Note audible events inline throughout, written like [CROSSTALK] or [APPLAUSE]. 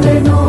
puede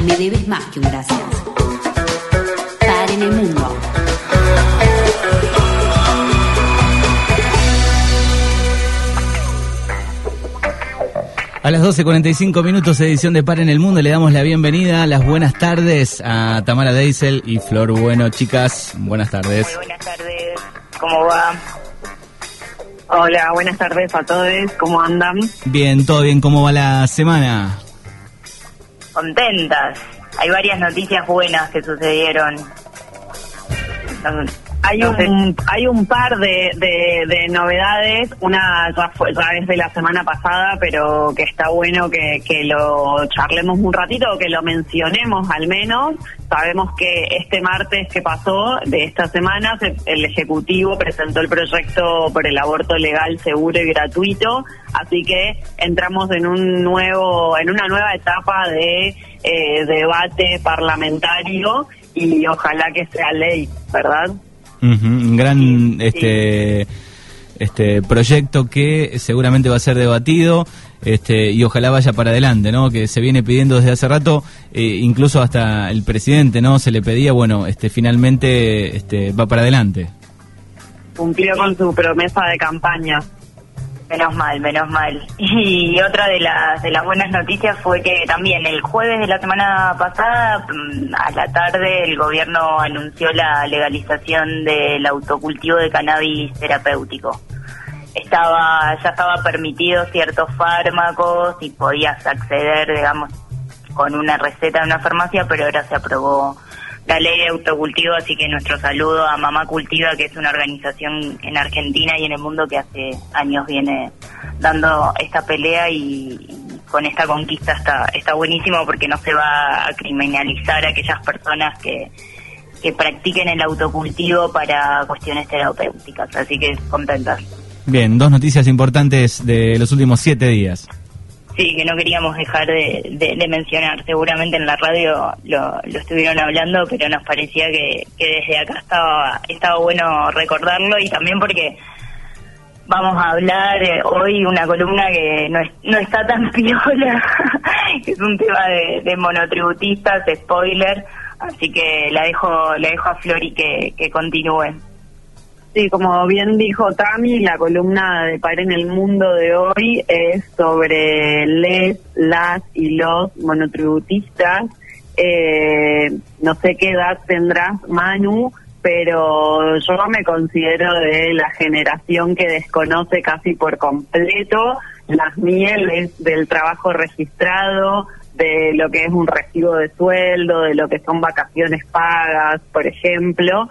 me debes más que un gracias. Para en el mundo. A las 12.45 minutos, edición de Par en el Mundo, le damos la bienvenida, las buenas tardes a Tamara Deisel y Flor Bueno. Chicas, buenas tardes. Muy buenas tardes, ¿cómo va? Hola, buenas tardes a todos, ¿cómo andan? Bien, todo bien, ¿cómo va la semana? Contentas. Hay varias noticias buenas que sucedieron. Hay no un, hay un par de, de, de novedades, una ya, fue, ya es de la semana pasada, pero que está bueno que, que lo charlemos un ratito, o que lo mencionemos al menos. Sabemos que este martes que pasó de esta semana, se- el Ejecutivo presentó el proyecto por el aborto legal, seguro y gratuito, así que entramos en un nuevo, en una nueva etapa de eh, debate parlamentario y ojalá que sea ley, ¿verdad? Ujú, un gran este este proyecto que seguramente va a ser debatido este y ojalá vaya para adelante, ¿no? Que se viene pidiendo desde hace rato, eh, incluso hasta el presidente, ¿no? Se le pedía, bueno, este finalmente este va para adelante. cumplió con su promesa de campaña. Menos mal, menos mal. [LAUGHS] Y otra de las de las buenas noticias fue que también el jueves de la semana pasada, mm, a la tarde, el gobierno anunció la legalización del autocultivo de cannabis terapéutico. Estaba ya estaba permitido ciertos fármacos y podías acceder, digamos, con una receta en una farmacia, pero ahora se aprobó la ley de autocultivo, así que nuestro saludo a Mamá Cultiva, que es una organización en Argentina y en el mundo que hace años viene dando esta pelea y, con esta conquista está, está buenísimo porque no se va a criminalizar a aquellas personas que, que practiquen el autocultivo para cuestiones terapéuticas, así que contentas. Bien, dos noticias importantes de los últimos siete días. Sí, que no queríamos dejar de, de- mencionar. Seguramente en la radio lo, estuvieron hablando, pero nos parecía que, desde acá estaba, estaba bueno recordarlo y también porque vamos a hablar eh, hoy una columna que no, es- no está tan [LAUGHS] piola, que es un tema de, de monotributistas, spoiler, así que la dejo, la dejo a Flori que, que continúe. Sí, como bien dijo Tami, la columna de Par en el Mundo de hoy es sobre les, las y los monotributistas. Eh, no sé qué edad tendrás, Manu, pero yo me considero de la generación que desconoce casi por completo las mieles del trabajo registrado, de lo que es un recibo de sueldo, de lo que son vacaciones pagas, por ejemplo.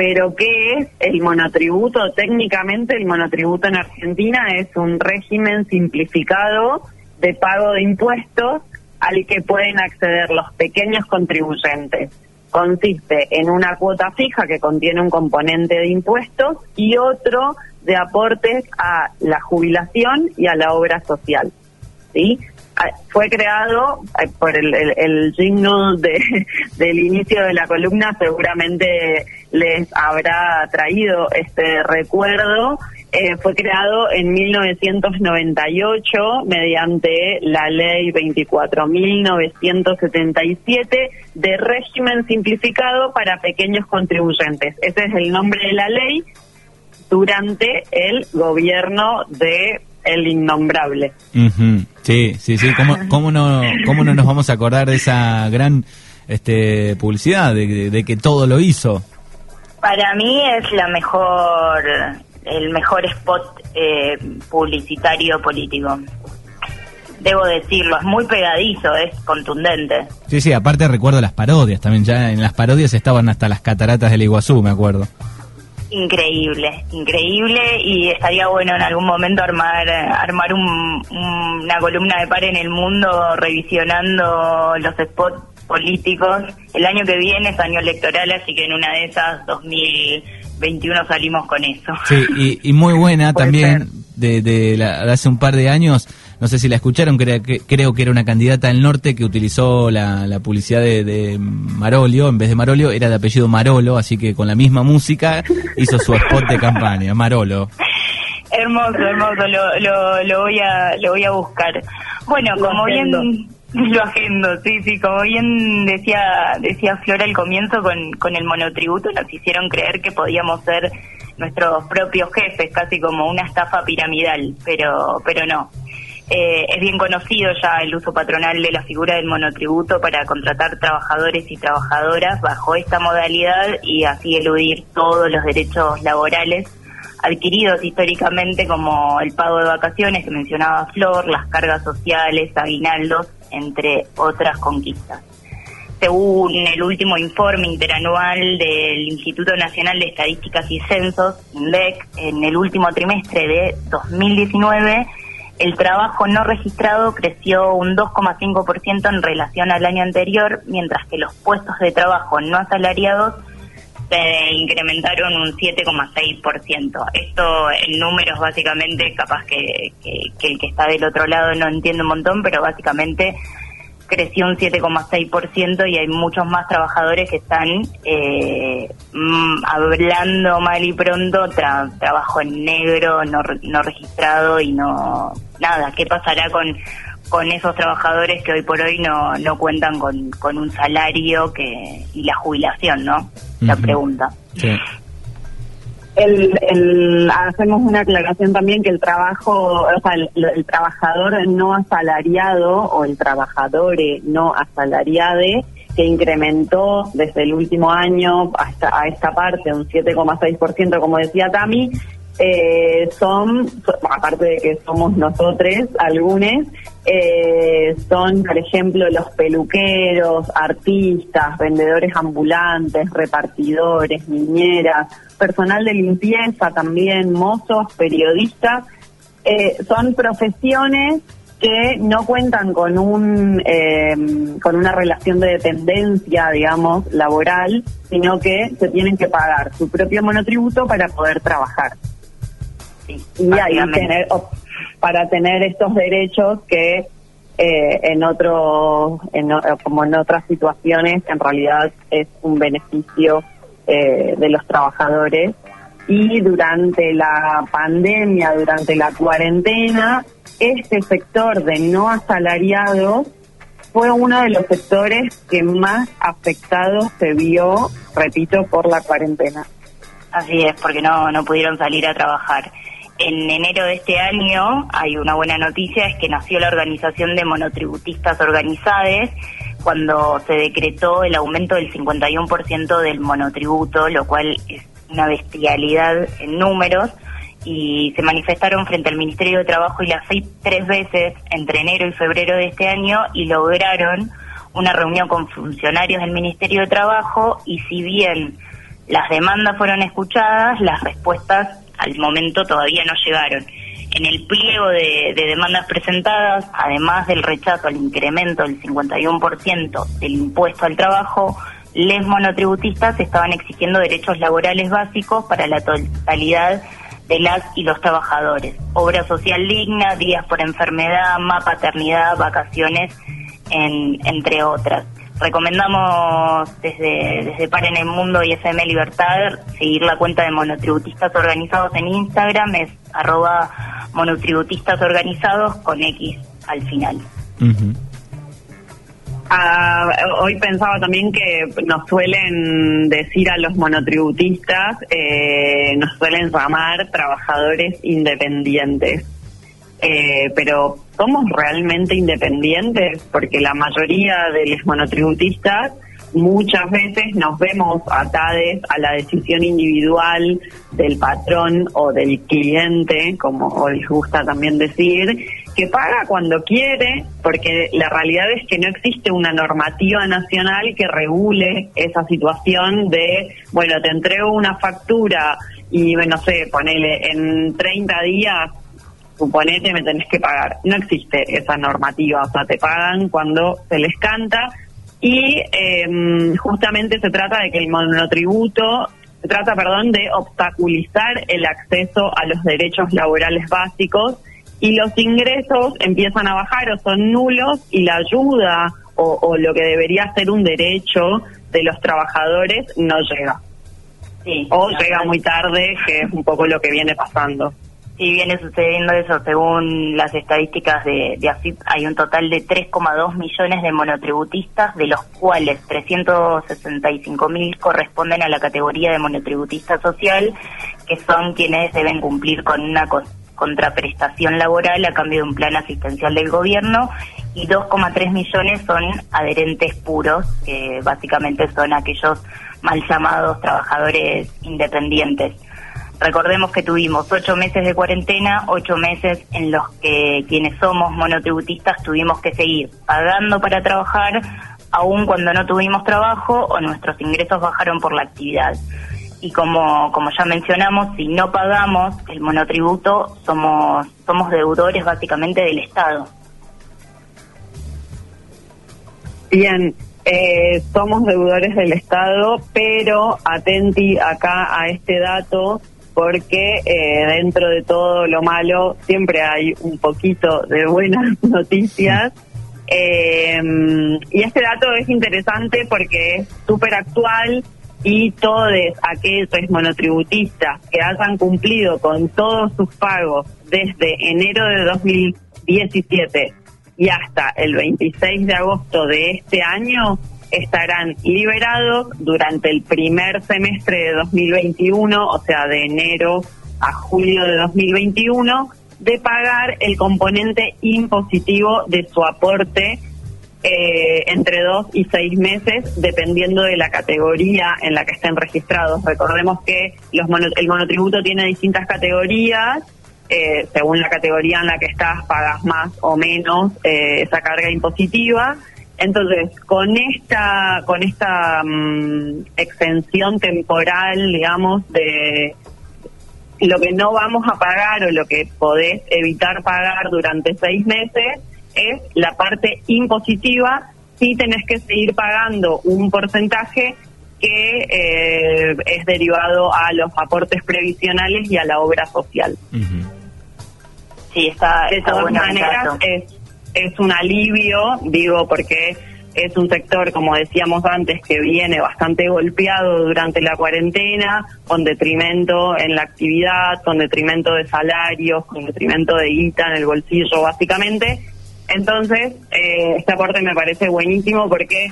Pero ¿qué es el monotributo? Técnicamente el monotributo en Argentina es un régimen simplificado de pago de impuestos al que pueden acceder los pequeños contribuyentes. Consiste en una cuota fija que contiene un componente de impuestos y otro de aportes a la jubilación y a la obra social. ¿sí? Ah, Fue creado eh, por el, el, el jingle de, [LAUGHS] del inicio de la columna, seguramente les habrá traído este recuerdo. Eh, fue creado en 1998 mediante la ley 24.977 de régimen simplificado para pequeños contribuyentes. Ese es el nombre de la ley durante el gobierno de el innombrable. Sí, sí, sí. ¿Cómo, [LAUGHS] cómo, no, ¿Cómo no nos vamos a acordar de esa gran este, publicidad, de, de que todo lo hizo? Para mí es la mejor, el mejor spot eh, publicitario político. Debo decirlo, es muy pegadizo, es contundente. Sí, sí, aparte recuerdo las parodias también. Ya en las parodias estaban hasta las cataratas del Iguazú, me acuerdo. Increíble, increíble y estaría bueno en algún momento armar armar un- una columna de par en el mundo revisionando los spots políticos. El año que viene es año electoral, así que en una de esas 2021 salimos con eso. Sí, y, y muy buena [LAUGHS] también de, de, la- de hace un par de años. No sé si la escucharon, creo que, creo que era una candidata del norte que utilizó la, la publicidad de, de Marolio, en vez de Marolio era de apellido Marolo, así que con la misma música hizo su spot de campaña, Marolo. Hermoso, hermoso, lo, lo, lo voy a lo voy a buscar. Bueno, Lo como bien [LAUGHS] lo agendo, sí, sí, como bien decía decía Flora al comienzo con, con el monotributo nos hicieron creer que podíamos ser nuestros propios jefes, casi como una estafa piramidal, pero pero no. Eh, es bien conocido ya el uso patronal de la figura del monotributo para contratar trabajadores y trabajadoras bajo esta modalidad y así eludir todos los derechos laborales adquiridos históricamente como el pago de vacaciones que mencionaba Flor, las cargas sociales, aguinaldos, entre otras conquistas. Según el último informe interanual del Instituto Nacional de Estadísticas y Censos, INDEC, en el último trimestre de 2019, el trabajo no registrado creció un 2,5% en relación al año anterior, mientras que los puestos de trabajo no asalariados se incrementaron un 7,6%. Esto en números básicamente, capaz que, el que está del otro lado no entiende un montón, pero básicamente creció un 7,6% y hay muchos más trabajadores que están eh, mm, hablando mal y pronto, tra- trabajo en negro, no, no registrado y no... Nada, ¿qué pasará con, con esos trabajadores que hoy por hoy no, no cuentan con, con un salario que y la jubilación, ¿no? La pregunta. Sí. El, el- hacemos una aclaración también que el trabajo, o sea, el, el trabajador no asalariado o el trabajador no asalariade que incrementó desde el último año hasta a esta parte un 7,6%, como decía Tami, eh, son, so- aparte de que somos nosotros, algunos, eh, son, por ejemplo, los peluqueros, artistas, vendedores ambulantes, repartidores, niñeras, personal de limpieza también, mozos, periodistas, eh, son profesiones que no cuentan con un eh, con una relación de dependencia, digamos, laboral, sino que se tienen que pagar su propio monotributo para poder trabajar Y ahí básicamente. tener para tener estos derechos que eh, en otros en como en otras situaciones en realidad es un beneficio eh, de los trabajadores y durante la pandemia durante la cuarentena este sector de no asalariados fue uno de los sectores que más afectados se vio repito por la cuarentena Así es, porque no, no pudieron salir a trabajar. En enero de este año hay una buena noticia, es que nació la Organización de Monotributistas Organizadas cuando se decretó el aumento del 51% del monotributo, lo cual es una bestialidad en números, y se manifestaron frente al Ministerio de Trabajo y la FIP tres veces entre enero y febrero de este año y lograron una reunión con funcionarios del Ministerio de Trabajo y si bien las demandas fueron escuchadas, las respuestas al momento todavía no llegaron. En el pliego de, de demandas presentadas, además del rechazo al incremento del 51% del impuesto al trabajo, les monotributistas estaban exigiendo derechos laborales básicos para la totalidad de las y los trabajadores. Obra social digna, días por enfermedad, más paternidad, vacaciones, en- entre otras. Recomendamos desde, desde Par en el Mundo y FM Libertad seguir la cuenta de monotributistas organizados en Instagram, es arroba monotributistas organizados con X al final. Ah, hoy pensaba también que nos suelen decir a los monotributistas, eh, nos suelen llamar trabajadores independientes. Eh, pero ¿somos realmente independientes? Porque la mayoría de los monotributistas muchas veces nos vemos atades a la decisión individual del patrón o del cliente, como les gusta también decir, que paga cuando quiere, porque la realidad es que no existe una normativa nacional que regule esa situación de, bueno, te entrego una factura y, no sé, ponele, en 30 días suponete me tenés que pagar. No existe esa normativa, o sea, te pagan cuando se les canta y em, justamente se trata de que el monotributo, se trata, perdón, de obstaculizar el acceso a los derechos laborales básicos y los ingresos empiezan a bajar o son nulos y la ayuda o, o lo que debería ser un derecho de los trabajadores no llega. Sí, O llega muy tarde, que es un poco lo que viene pasando. Sí, viene sucediendo eso. Según las estadísticas de, de AFIP, hay un total de 3,2 millones de monotributistas, de los cuales 365 mil corresponden a la categoría de monotributista social, que son quienes deben cumplir con una co- contraprestación laboral a cambio de un plan asistencial del gobierno, y 2,3 millones son adherentes puros, que básicamente son aquellos mal llamados trabajadores independientes. Recordemos que tuvimos ocho meses de cuarentena, ocho meses en los que quienes somos monotributistas tuvimos que seguir pagando para trabajar, aun cuando no tuvimos trabajo o nuestros ingresos bajaron por la actividad. Y como, como ya mencionamos, si no pagamos el monotributo, somos, somos deudores básicamente del Estado. Bien, eh, somos deudores del Estado, pero atenti acá a este dato porque eh, dentro de todo lo malo siempre hay un poquito de buenas [LAUGHS] noticias. Eh, y este dato es interesante porque es súper actual y todos aquellos monotributistas que hayan cumplido con todos sus pagos desde enero de 2017 y hasta el 26 de agosto de este año estarán liberados durante el primer semestre de 2021, o sea, de enero a julio de 2021, de pagar el componente impositivo de su aporte eh, entre dos y seis meses, dependiendo de la categoría en la que estén registrados. Recordemos que los mono- el monotributo tiene distintas categorías. eh, según la categoría en la que estás, pagas más o menos eh, esa carga impositiva. Entonces, con esta, con esta mm, extensión temporal, digamos, de lo que no vamos a pagar o lo que podés evitar pagar durante seis meses es la parte impositiva. Sí tenés que seguir pagando un porcentaje que eh, es derivado a los aportes previsionales y a la obra social. Sí, está, De está todas bueno el maneras, es, es un alivio, digo, porque es un sector, como decíamos antes, que viene bastante golpeado durante la cuarentena, con detrimento en la actividad, con detrimento de salarios, con detrimento de guita en el bolsillo, básicamente. Entonces, eh, este aporte me parece buenísimo porque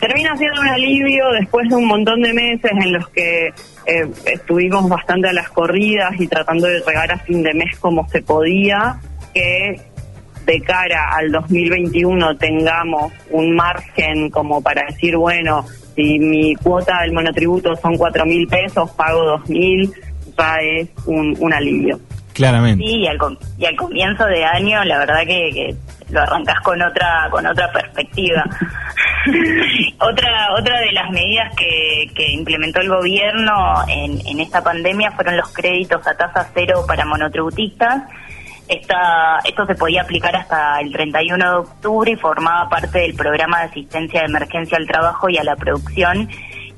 termina siendo un alivio después de un montón de meses en los que eh, estuvimos bastante a las corridas y tratando de llegar a fin de mes como se podía, que de cara al 2021 tengamos un margen como para decir, bueno, si mi cuota del monotributo son cuatro mil pesos, pago dos mil, ya es un, un alivio. Claramente. Sí, y al, y al comienzo de año, la verdad que, que lo arrancás con otra con otra perspectiva. [LAUGHS] otra otra de las medidas que, que implementó el gobierno en, en esta pandemia fueron los créditos a tasa cero para monotributistas. Esta, esto se podía aplicar hasta el 31 de octubre y formaba parte del programa de asistencia de emergencia al trabajo y a la producción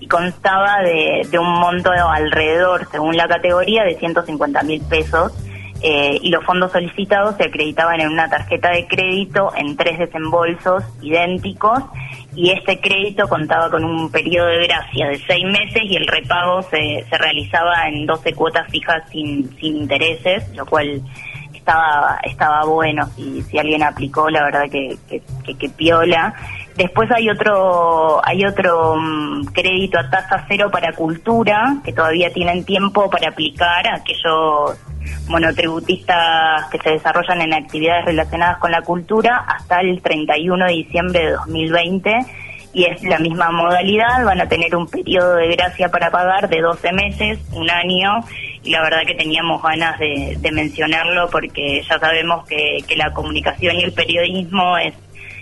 y constaba de, de un monto alrededor, según la categoría, de 150 mil pesos eh, y los fondos solicitados se acreditaban en una tarjeta de crédito en tres desembolsos idénticos y este crédito contaba con un periodo de gracia de seis meses y el repago se, se realizaba en 12 cuotas fijas sin, sin intereses, lo cual estaba estaba bueno. Si, si alguien aplicó la verdad que, que, piola. Después hay otro hay otro mm, crédito a tasa cero para cultura que todavía tienen tiempo para aplicar aquellos monotributistas que se desarrollan en actividades relacionadas con la cultura hasta el 31 de diciembre de 2020 y es la misma modalidad, van a tener un periodo de gracia para pagar de 12 meses, un año, y la verdad que teníamos ganas de, mencionarlo porque ya sabemos que, que la comunicación y el periodismo es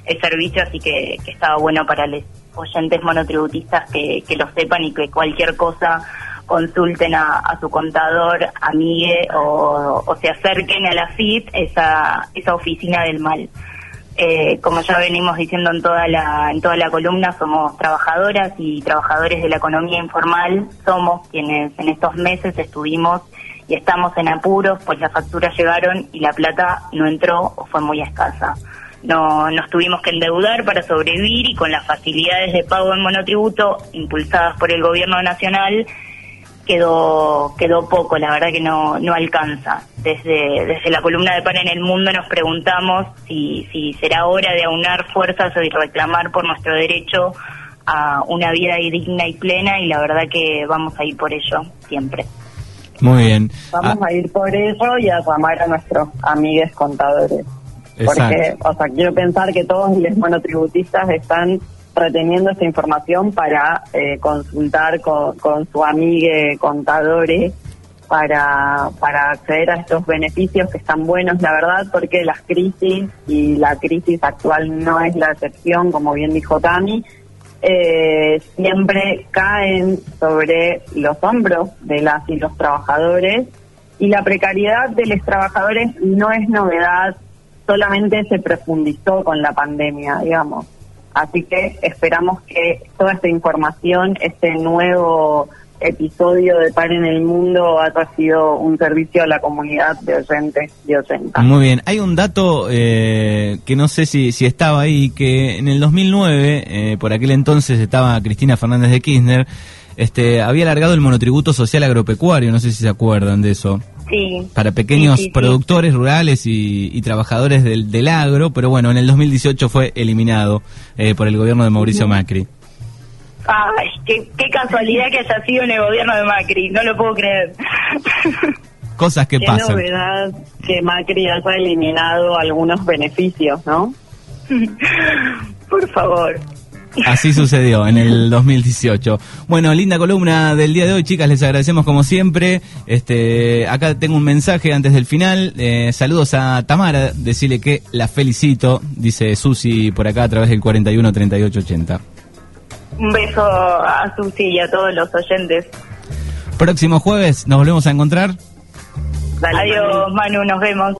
el servicio, así que, que estaba bueno para los oyentes monotributistas que, que lo sepan y que cualquier cosa consulten a, a su contador, amigue o, o se acerquen a la FIT, esa, esa oficina del mal. Eh, como ya venimos diciendo en toda la en toda la columna, somos trabajadoras y trabajadores de la economía informal. Somos quienes en estos meses estuvimos y estamos en apuros, pues las facturas llegaron y la plata no entró o fue muy escasa. No, nos tuvimos que endeudar para sobrevivir y con las facilidades de pago en monotributo impulsadas por el gobierno nacional quedó quedó poco, la verdad que no, no alcanza. Desde, desde la columna de Pan en el Mundo nos preguntamos si, si será hora de aunar fuerzas y reclamar por nuestro derecho a una vida digna y plena y la verdad que vamos a ir por ello siempre. Muy bien. Vamos Ah, a ir por eso y a llamar a nuestros amigues contadores. Porque, o sea, quiero pensar que todos los monotributistas están reteniendo esta información para eh, consultar con, con su amigue contadores para, para acceder a estos beneficios que están buenos, la verdad, porque las crisis y la crisis actual no es la excepción, como bien dijo Tami, eh, siempre caen sobre los hombros de las y los trabajadores y la precariedad de los trabajadores no es novedad, solamente se profundizó con la pandemia, digamos. Así que esperamos que toda esta información, este nuevo episodio de Par en el Mundo haya sido un servicio a la comunidad de oyentes y. Muy bien, hay un dato eh, que no sé si, si estaba ahí, que en el 2009, eh, por aquel entonces estaba Cristina Fernández de Kirchner, este, había alargado el monotributo social agropecuario, no sé si se acuerdan de eso, Sí. para pequeños Sí, sí, sí. productores rurales y, y trabajadores del, del agro, pero bueno, en el 2018 fue eliminado eh, por el gobierno de Mauricio Macri. Ay, qué, qué casualidad que haya sido en el gobierno de Macri, no lo puedo creer. [LAUGHS] Cosas que Qué pasan. novedad que Macri haya eliminado algunos beneficios, ¿no? [LAUGHS] Por favor. Así sucedió en el 2018. Bueno, linda columna del día de hoy, chicas, les agradecemos como siempre. Este, acá tengo un mensaje antes del final. Eh, saludos a Tamara, decirle que la felicito, dice Susi por acá a través del 41 38 80. Un beso a Susi y a todos los oyentes. Próximo jueves nos volvemos a encontrar. Dale, Adiós, Manu, nos vemos.